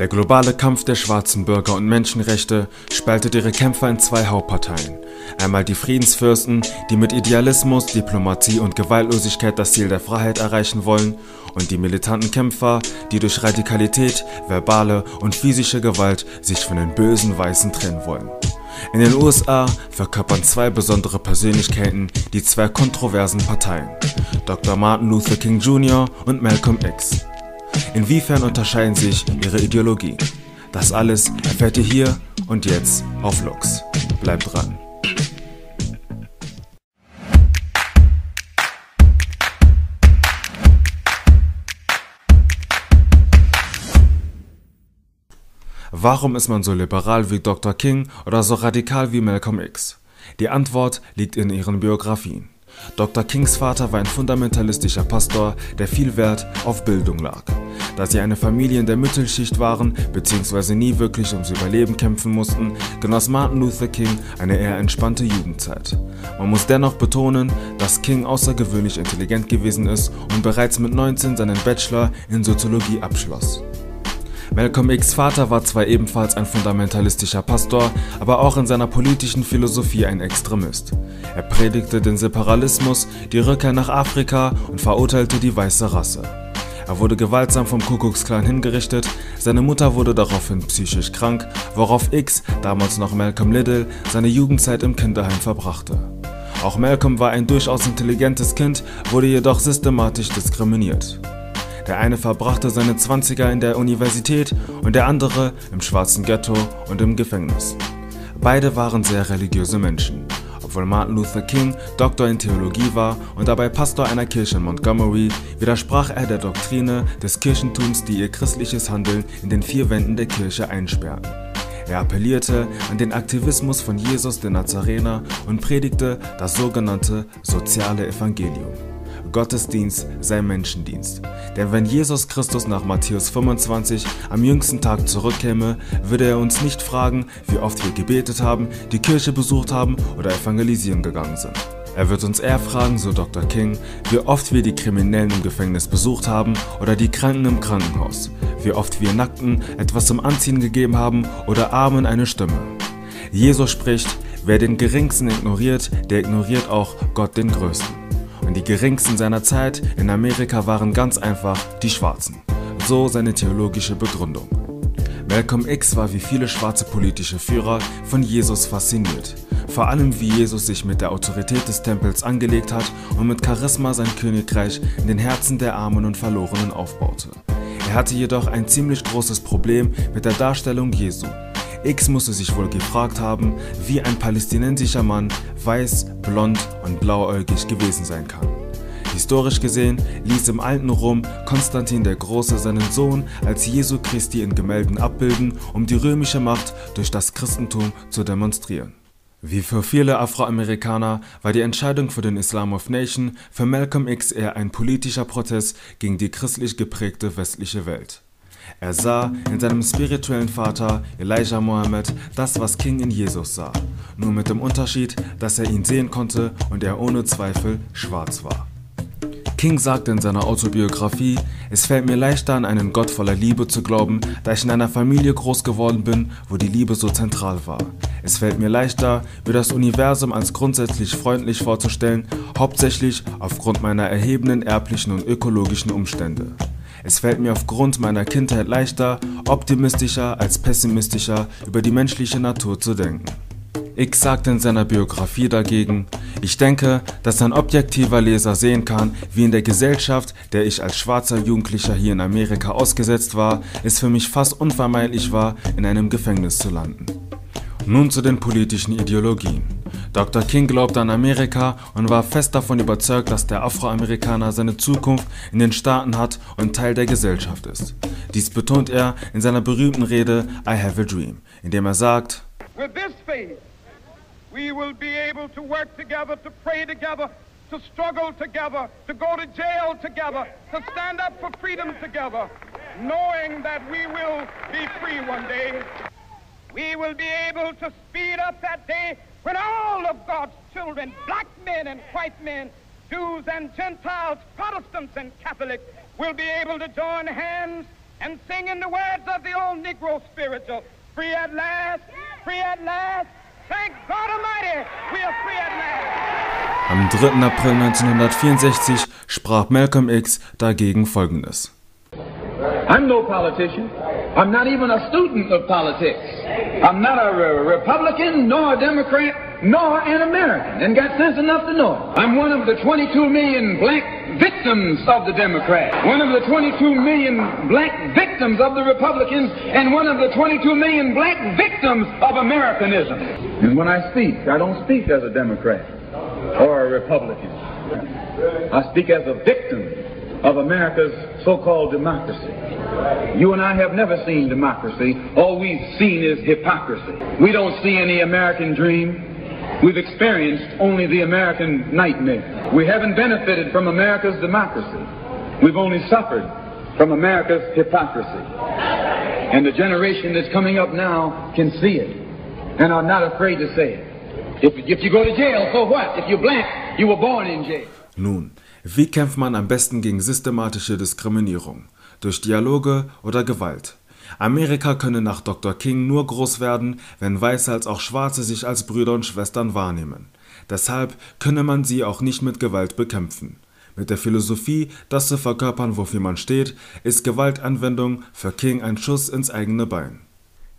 Der globale Kampf der schwarzen Bürger und Menschenrechte spaltet ihre Kämpfer in zwei Hauptparteien. Einmal die Friedensfürsten, die mit Idealismus, Diplomatie und Gewaltlosigkeit das Ziel der Freiheit erreichen wollen, und die militanten Kämpfer, die durch Radikalität, verbale und physische Gewalt sich von den bösen Weißen trennen wollen. In den USA verkörpern zwei besondere Persönlichkeiten die zwei kontroversen Parteien, Dr. Martin Luther King Jr. und Malcolm X. Inwiefern unterscheiden sich ihre Ideologien? Das alles erfährt ihr hier und jetzt auf Lux. Bleibt dran. Warum ist man so liberal wie Dr. King oder so radikal wie Malcolm X? Die Antwort liegt in ihren Biografien. Dr. Kings Vater war ein fundamentalistischer Pastor, der viel Wert auf Bildung lag. Da sie eine Familie in der Mittelschicht waren bzw. nie wirklich ums Überleben kämpfen mussten, genoss Martin Luther King eine eher entspannte Jugendzeit. Man muss dennoch betonen, dass King außergewöhnlich intelligent gewesen ist und bereits mit 19 seinen Bachelor in Soziologie abschloss. Malcolm X Vater war zwar ebenfalls ein fundamentalistischer Pastor, aber auch in seiner politischen Philosophie ein Extremist. Er predigte den Separalismus, die Rückkehr nach Afrika und verurteilte die weiße Rasse. Er wurde gewaltsam vom Kuckucksklan hingerichtet, seine Mutter wurde daraufhin psychisch krank, worauf X, damals noch Malcolm Little, seine Jugendzeit im Kinderheim verbrachte. Auch Malcolm war ein durchaus intelligentes Kind, wurde jedoch systematisch diskriminiert. Der eine verbrachte seine 20er in der Universität und der andere im schwarzen Ghetto und im Gefängnis. Beide waren sehr religiöse Menschen. Obwohl Martin Luther King Doktor in Theologie war und dabei Pastor einer Kirche in Montgomery, widersprach er der Doktrine des Kirchentums, die ihr christliches Handeln in den vier Wänden der Kirche einsperrten. Er appellierte an den Aktivismus von Jesus der Nazarener und predigte das sogenannte soziale Evangelium. Gottesdienst sei Menschendienst. Denn wenn Jesus Christus nach Matthäus 25 am jüngsten Tag zurückkäme, würde er uns nicht fragen, wie oft wir gebetet haben, die Kirche besucht haben oder evangelisieren gegangen sind. Er wird uns eher fragen, so Dr. King, wie oft wir die Kriminellen im Gefängnis besucht haben oder die Kranken im Krankenhaus, wie oft wir Nackten etwas zum Anziehen gegeben haben oder Armen eine Stimme. Jesus spricht, wer den Geringsten ignoriert, der ignoriert auch Gott den Größten und die geringsten seiner Zeit in Amerika waren ganz einfach die Schwarzen. So seine theologische Begründung. Malcolm X war wie viele schwarze politische Führer von Jesus fasziniert. Vor allem wie Jesus sich mit der Autorität des Tempels angelegt hat und mit Charisma sein Königreich in den Herzen der Armen und Verlorenen aufbaute. Er hatte jedoch ein ziemlich großes Problem mit der Darstellung Jesu. X musste sich wohl gefragt haben, wie ein palästinensischer Mann weiß, blond und blauäugig gewesen sein kann. Historisch gesehen ließ im alten Rom Konstantin der Große seinen Sohn als Jesu Christi in Gemälden abbilden, um die römische Macht durch das Christentum zu demonstrieren. Wie für viele Afroamerikaner war die Entscheidung für den Islam of Nation für Malcolm X eher ein politischer Protest gegen die christlich geprägte westliche Welt. Er sah in seinem spirituellen Vater Elijah Mohammed das, was King in Jesus sah, nur mit dem Unterschied, dass er ihn sehen konnte und er ohne Zweifel schwarz war. King sagte in seiner Autobiografie, es fällt mir leichter an einen Gott voller Liebe zu glauben, da ich in einer Familie groß geworden bin, wo die Liebe so zentral war. Es fällt mir leichter, mir das Universum als grundsätzlich freundlich vorzustellen, hauptsächlich aufgrund meiner erhebenden erblichen und ökologischen Umstände. Es fällt mir aufgrund meiner Kindheit leichter, optimistischer als pessimistischer über die menschliche Natur zu denken. X sagte in seiner Biografie dagegen, ich denke, dass ein objektiver Leser sehen kann, wie in der Gesellschaft, der ich als schwarzer Jugendlicher hier in Amerika ausgesetzt war, es für mich fast unvermeidlich war, in einem Gefängnis zu landen. Nun zu den politischen Ideologien. Dr. King glaubte an Amerika und war fest davon überzeugt, dass der Afroamerikaner seine Zukunft in den Staaten hat und Teil der Gesellschaft ist. Dies betont er in seiner berühmten Rede I Have a Dream, indem er sagt, With this faith, we will be able to work together, to pray together, to struggle together, to go to jail together, to stand up for freedom together, knowing that we will be free one day. We will be able to speed up that day when all of God's children, black men and white men, Jews and Gentiles, Protestants and Catholics, will be able to join hands and singing the words of the old Negro spiritual. Free at last, free at last. Thank God Almighty, we are free at last. Am 3. April 1964 sprach Malcolm X dagegen Folgendes. I'm no politician. I'm not even a student of politics. I'm not a re Republican, nor a Democrat, nor an American, and got sense enough to know it. I'm one of the 22 million black victims of the Democrats, one of the 22 million black victims of the Republicans, and one of the 22 million black victims of Americanism. And when I speak, I don't speak as a Democrat or a Republican. I speak as a victim of America's so-called democracy. You and I have never seen democracy. All we've seen is hypocrisy. We don't see any American dream. We've experienced only the American nightmare. We haven't benefited from America's democracy. We've only suffered from America's hypocrisy. And the generation that's coming up now can see it and are not afraid to say it. If, if you go to jail, so what? If you're black, you were born in jail. Nun, wie kämpft man am besten gegen systematische Diskriminierung? Durch Dialoge oder Gewalt? Amerika könne nach Dr. King nur groß werden, wenn Weiße als auch Schwarze sich als Brüder und Schwestern wahrnehmen. Deshalb könne man sie auch nicht mit Gewalt bekämpfen. Mit der Philosophie, das zu verkörpern, wofür man steht, ist Gewaltanwendung für King ein Schuss ins eigene Bein.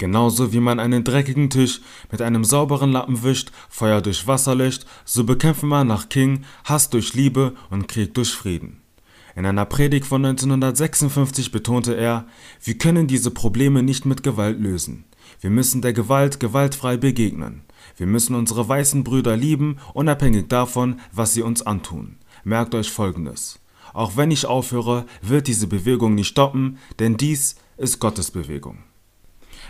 Genauso wie man einen dreckigen Tisch mit einem sauberen Lappen wischt, Feuer durch Wasser löscht, so bekämpfen wir nach King Hass durch Liebe und Krieg durch Frieden. In einer Predigt von 1956 betonte er, wir können diese Probleme nicht mit Gewalt lösen. Wir müssen der Gewalt gewaltfrei begegnen. Wir müssen unsere weißen Brüder lieben, unabhängig davon, was sie uns antun. Merkt euch Folgendes. Auch wenn ich aufhöre, wird diese Bewegung nicht stoppen, denn dies ist Gottes Bewegung.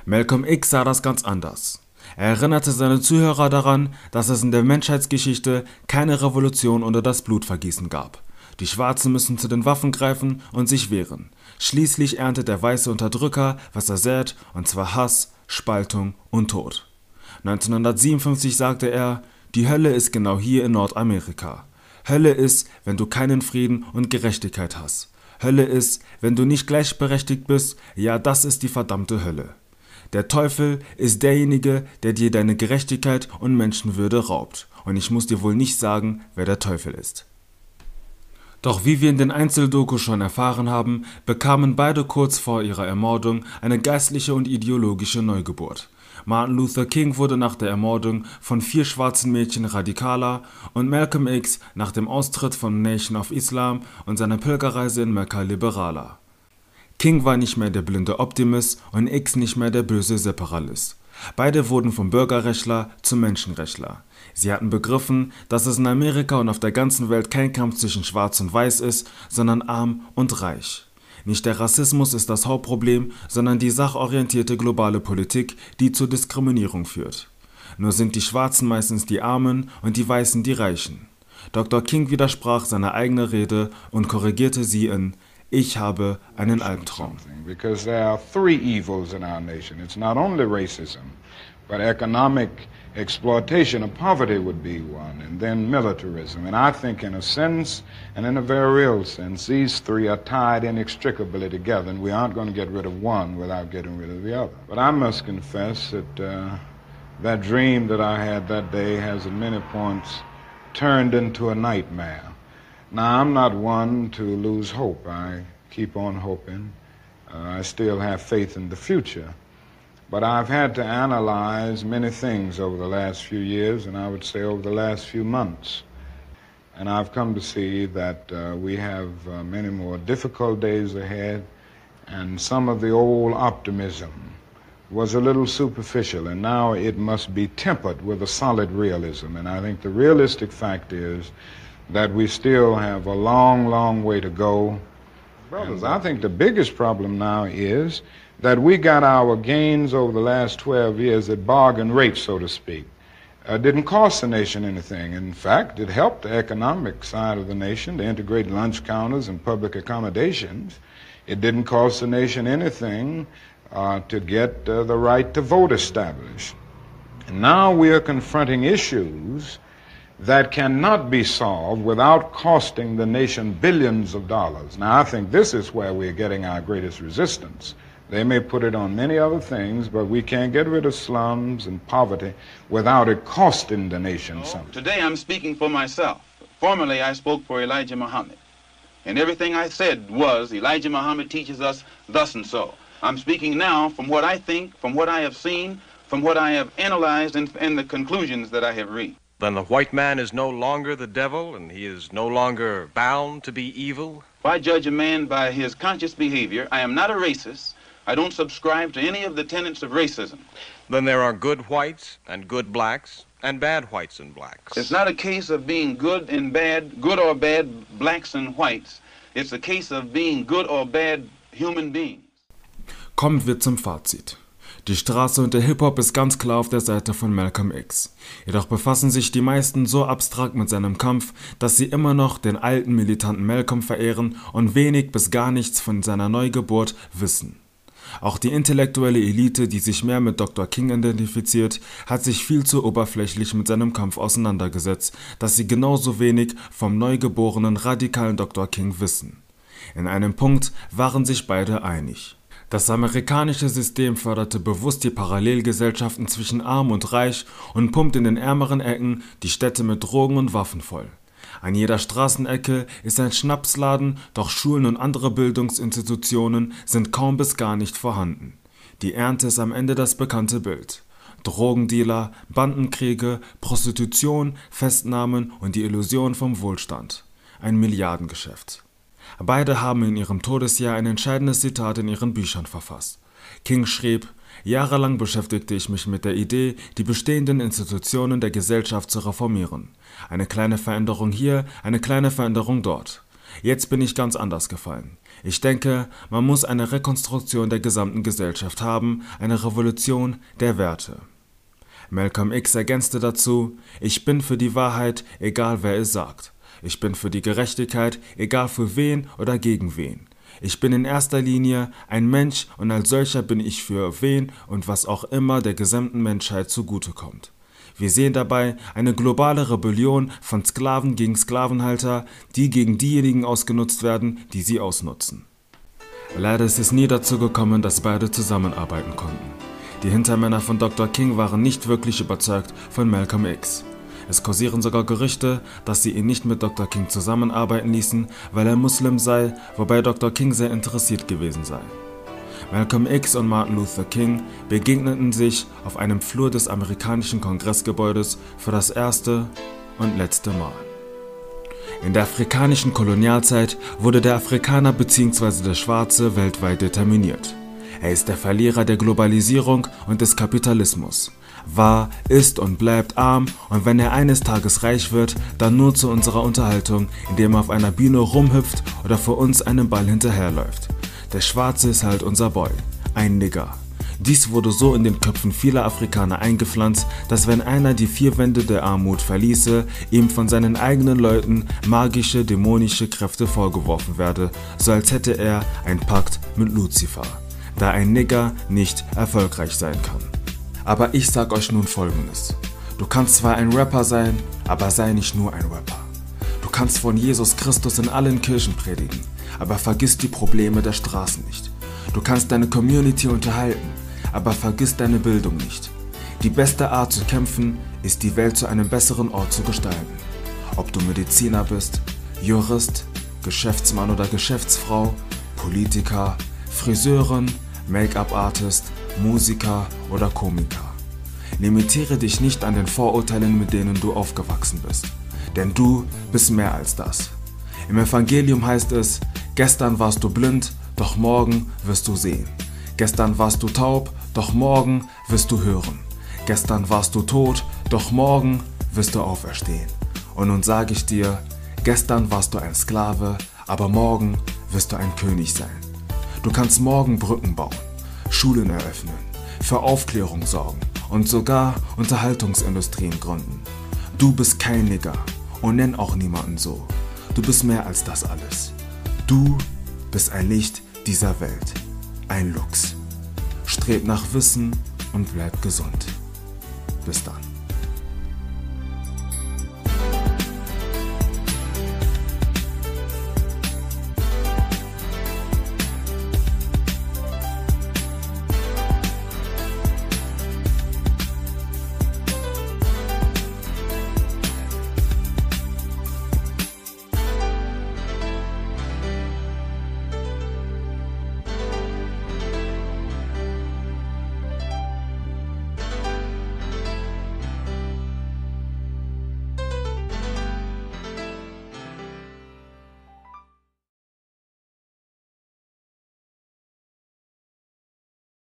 Malcolm X sah das ganz anders. Er erinnerte seine Zuhörer daran, dass es in der Menschheitsgeschichte keine Revolution unter das Blutvergießen gab. Die Schwarzen müssen zu den Waffen greifen und sich wehren. Schließlich erntet der weiße Unterdrücker, was er sät, und zwar Hass, Spaltung und Tod. 1957 sagte er, die Hölle ist genau hier in Nordamerika. Hölle ist, wenn du keinen Frieden und Gerechtigkeit hast. Hölle ist, wenn du nicht gleichberechtigt bist, ja, das ist die verdammte Hölle. Der Teufel ist derjenige, der dir deine Gerechtigkeit und Menschenwürde raubt. Und ich muss dir wohl nicht sagen, wer der Teufel ist. Doch wie wir in den Einzeldokus schon erfahren haben, bekamen beide kurz vor ihrer Ermordung eine geistliche und ideologische Neugeburt. Martin Luther King wurde nach der Ermordung von vier schwarzen Mädchen radikaler und Malcolm X nach dem Austritt von Nation of Islam und seiner Pilgerreise in Mekka liberaler. King war nicht mehr der blinde Optimist und X nicht mehr der böse Separatist. Beide wurden vom Bürgerrechtler zum Menschenrechtler. Sie hatten begriffen, dass es in Amerika und auf der ganzen Welt kein Kampf zwischen Schwarz und Weiß ist, sondern arm und reich. Nicht der Rassismus ist das Hauptproblem, sondern die sachorientierte globale Politik, die zur Diskriminierung führt. Nur sind die Schwarzen meistens die Armen und die Weißen die Reichen. Dr. King widersprach seiner eigenen Rede und korrigierte sie in Ich habe einen Albtraum. Because there are three evils in our nation. It's not only racism, but economic exploitation of poverty would be one, and then militarism. And I think, in a sense, and in a very real sense, these three are tied inextricably together, and we aren't going to get rid of one without getting rid of the other. But I must confess that uh, that dream that I had that day has, at many points, turned into a nightmare. Now, I'm not one to lose hope. I keep on hoping. Uh, I still have faith in the future. But I've had to analyze many things over the last few years, and I would say over the last few months. And I've come to see that uh, we have uh, many more difficult days ahead, and some of the old optimism was a little superficial, and now it must be tempered with a solid realism. And I think the realistic fact is that we still have a long, long way to go. Brothers, I think the biggest problem now is that we got our gains over the last 12 years at bargain rates, so to speak. Uh, didn't cost the nation anything. In fact, it helped the economic side of the nation to integrate lunch counters and public accommodations. It didn't cost the nation anything uh, to get uh, the right to vote established. And now we are confronting issues that cannot be solved without costing the nation billions of dollars. Now, I think this is where we're getting our greatest resistance. They may put it on many other things, but we can't get rid of slums and poverty without it costing the nation oh, something. Today I'm speaking for myself. Formerly I spoke for Elijah Muhammad. And everything I said was Elijah Muhammad teaches us thus and so. I'm speaking now from what I think, from what I have seen, from what I have analyzed, and, and the conclusions that I have reached. Then the white man is no longer the devil, and he is no longer bound to be evil? If I judge a man by his conscious behavior, I am not a racist. I don't subscribe to any of the tenets of racism. Then there are good whites and good blacks and bad whites and blacks. It's not a case of being good and bad, good or bad blacks and whites. It's a case of being good or bad human beings. Kommen wir zum Fazit. Die Straße und der Hip-Hop ist ganz klar auf der Seite von Malcolm X. Jedoch befassen sich die meisten so abstrakt mit seinem Kampf, dass sie immer noch den alten militanten Malcolm verehren und wenig bis gar nichts von seiner Neugeburt wissen. Auch die intellektuelle Elite, die sich mehr mit Dr. King identifiziert, hat sich viel zu oberflächlich mit seinem Kampf auseinandergesetzt, dass sie genauso wenig vom neugeborenen radikalen Dr. King wissen. In einem Punkt waren sich beide einig. Das amerikanische System förderte bewusst die Parallelgesellschaften zwischen arm und reich und pumpt in den ärmeren Ecken die Städte mit Drogen und Waffen voll. An jeder Straßenecke ist ein Schnapsladen, doch Schulen und andere Bildungsinstitutionen sind kaum bis gar nicht vorhanden. Die Ernte ist am Ende das bekannte Bild. Drogendealer, Bandenkriege, Prostitution, Festnahmen und die Illusion vom Wohlstand. Ein Milliardengeschäft. Beide haben in ihrem Todesjahr ein entscheidendes Zitat in ihren Büchern verfasst. King schrieb, Jahrelang beschäftigte ich mich mit der Idee, die bestehenden Institutionen der Gesellschaft zu reformieren. Eine kleine Veränderung hier, eine kleine Veränderung dort. Jetzt bin ich ganz anders gefallen. Ich denke, man muss eine Rekonstruktion der gesamten Gesellschaft haben, eine Revolution der Werte. Malcolm X ergänzte dazu, ich bin für die Wahrheit, egal wer es sagt. Ich bin für die Gerechtigkeit, egal für wen oder gegen wen. Ich bin in erster Linie ein Mensch und als solcher bin ich für wen und was auch immer der gesamten Menschheit zugutekommt. Wir sehen dabei eine globale Rebellion von Sklaven gegen Sklavenhalter, die gegen diejenigen ausgenutzt werden, die sie ausnutzen. Leider ist es nie dazu gekommen, dass beide zusammenarbeiten konnten. Die Hintermänner von Dr. King waren nicht wirklich überzeugt von Malcolm X. Es kursieren sogar Gerüchte, dass sie ihn nicht mit Dr. King zusammenarbeiten ließen, weil er Muslim sei, wobei Dr. King sehr interessiert gewesen sei. Malcolm X und Martin Luther King begegneten sich auf einem Flur des amerikanischen Kongressgebäudes für das erste und letzte Mal. In der afrikanischen Kolonialzeit wurde der Afrikaner bzw. der Schwarze weltweit determiniert. Er ist der Verlierer der Globalisierung und des Kapitalismus war, ist und bleibt arm und wenn er eines Tages reich wird, dann nur zu unserer Unterhaltung, indem er auf einer Bühne rumhüpft oder vor uns einem Ball hinterherläuft. Der Schwarze ist halt unser Boy, ein Nigger. Dies wurde so in den Köpfen vieler Afrikaner eingepflanzt, dass wenn einer die vier Wände der Armut verließe, ihm von seinen eigenen Leuten magische, dämonische Kräfte vorgeworfen werde, so als hätte er ein Pakt mit Luzifer, da ein Nigger nicht erfolgreich sein kann. Aber ich sag euch nun folgendes. Du kannst zwar ein Rapper sein, aber sei nicht nur ein Rapper. Du kannst von Jesus Christus in allen Kirchen predigen, aber vergiss die Probleme der Straßen nicht. Du kannst deine Community unterhalten, aber vergiss deine Bildung nicht. Die beste Art zu kämpfen ist die Welt zu einem besseren Ort zu gestalten. Ob du Mediziner bist, Jurist, Geschäftsmann oder Geschäftsfrau, Politiker, Friseurin, Make-up-Artist, Musiker oder Komiker. Limitiere dich nicht an den Vorurteilen, mit denen du aufgewachsen bist. Denn du bist mehr als das. Im Evangelium heißt es, gestern warst du blind, doch morgen wirst du sehen. Gestern warst du taub, doch morgen wirst du hören. Gestern warst du tot, doch morgen wirst du auferstehen. Und nun sage ich dir, gestern warst du ein Sklave, aber morgen wirst du ein König sein. Du kannst morgen Brücken bauen, Schulen eröffnen, für Aufklärung sorgen und sogar Unterhaltungsindustrien gründen. Du bist kein Nigger und nenn auch niemanden so. Du bist mehr als das alles. Du bist ein Licht dieser Welt, ein Lux. Streb nach Wissen und bleib gesund. Bis dann.